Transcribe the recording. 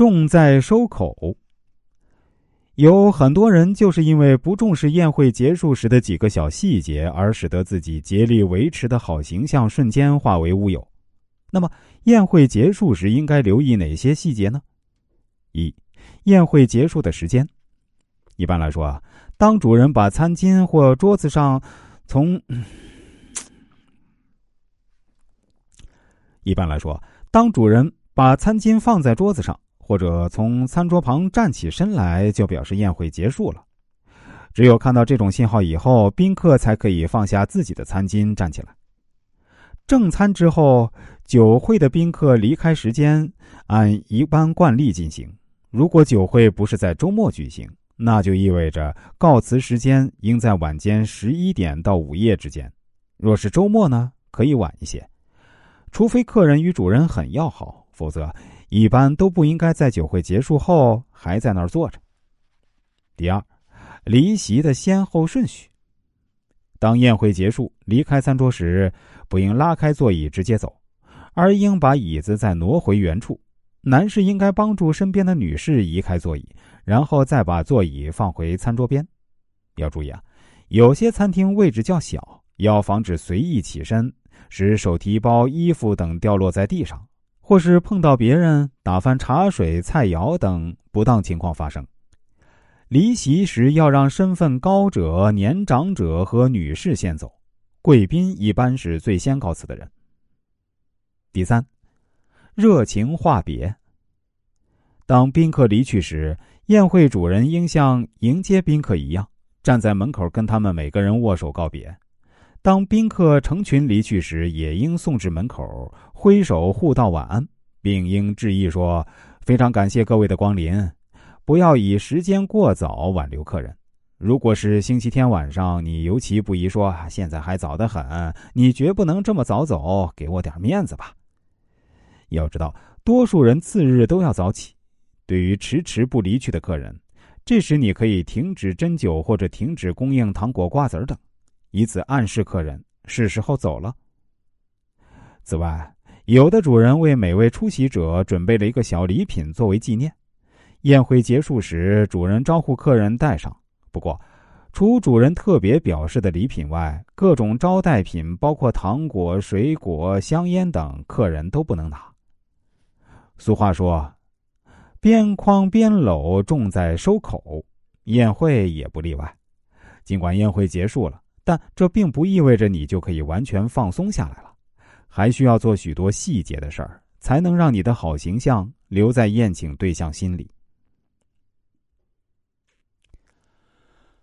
重在收口。有很多人就是因为不重视宴会结束时的几个小细节，而使得自己竭力维持的好形象瞬间化为乌有。那么，宴会结束时应该留意哪些细节呢？一、宴会结束的时间。一般来说啊，当主人把餐巾或桌子上从 一般来说，当主人把餐巾放在桌子上。或者从餐桌旁站起身来，就表示宴会结束了。只有看到这种信号以后，宾客才可以放下自己的餐巾站起来。正餐之后，酒会的宾客离开时间按一般惯例进行。如果酒会不是在周末举行，那就意味着告辞时间应在晚间十一点到午夜之间。若是周末呢，可以晚一些，除非客人与主人很要好，否则。一般都不应该在酒会结束后还在那儿坐着。第二，离席的先后顺序。当宴会结束离开餐桌时，不应拉开座椅直接走，而应把椅子再挪回原处。男士应该帮助身边的女士移开座椅，然后再把座椅放回餐桌边。要注意啊，有些餐厅位置较小，要防止随意起身，使手提包、衣服等掉落在地上。或是碰到别人打翻茶水、菜肴等不当情况发生，离席时要让身份高者、年长者和女士先走，贵宾一般是最先告辞的人。第三，热情话别。当宾客离去时，宴会主人应像迎接宾客一样，站在门口跟他们每个人握手告别。当宾客成群离去时，也应送至门口，挥手互道晚安，并应致意说：“非常感谢各位的光临，不要以时间过早挽留客人。如果是星期天晚上，你尤其不宜说现在还早得很，你绝不能这么早走，给我点面子吧。要知道，多数人次日都要早起。对于迟迟不离去的客人，这时你可以停止斟酒，或者停止供应糖果、瓜子等。”以此暗示客人是时候走了。此外，有的主人为每位出席者准备了一个小礼品作为纪念。宴会结束时，主人招呼客人带上。不过，除主人特别表示的礼品外，各种招待品，包括糖果、水果、香烟等，客人都不能拿。俗话说：“边框边篓，重在收口。”宴会也不例外。尽管宴会结束了。但这并不意味着你就可以完全放松下来了，还需要做许多细节的事儿，才能让你的好形象留在宴请对象心里。